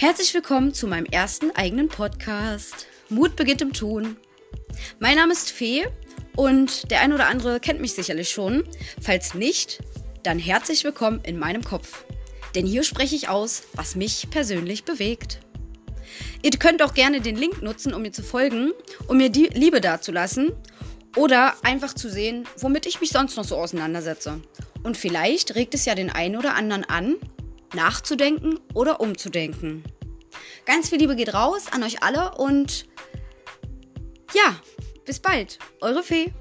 Herzlich willkommen zu meinem ersten eigenen Podcast. Mut beginnt im Tun. Mein Name ist Fee und der ein oder andere kennt mich sicherlich schon. Falls nicht, dann herzlich willkommen in meinem Kopf. Denn hier spreche ich aus, was mich persönlich bewegt. Ihr könnt auch gerne den Link nutzen, um mir zu folgen, um mir die Liebe dazulassen oder einfach zu sehen, womit ich mich sonst noch so auseinandersetze. Und vielleicht regt es ja den einen oder anderen an, nachzudenken oder umzudenken. Ganz viel Liebe geht raus an euch alle und ja, bis bald. Eure Fee.